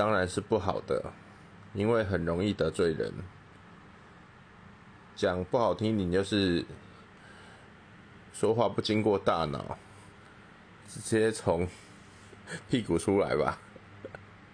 当然是不好的因为很容易得罪人。讲不好听点就是说话不经过大脑直接从屁股出来吧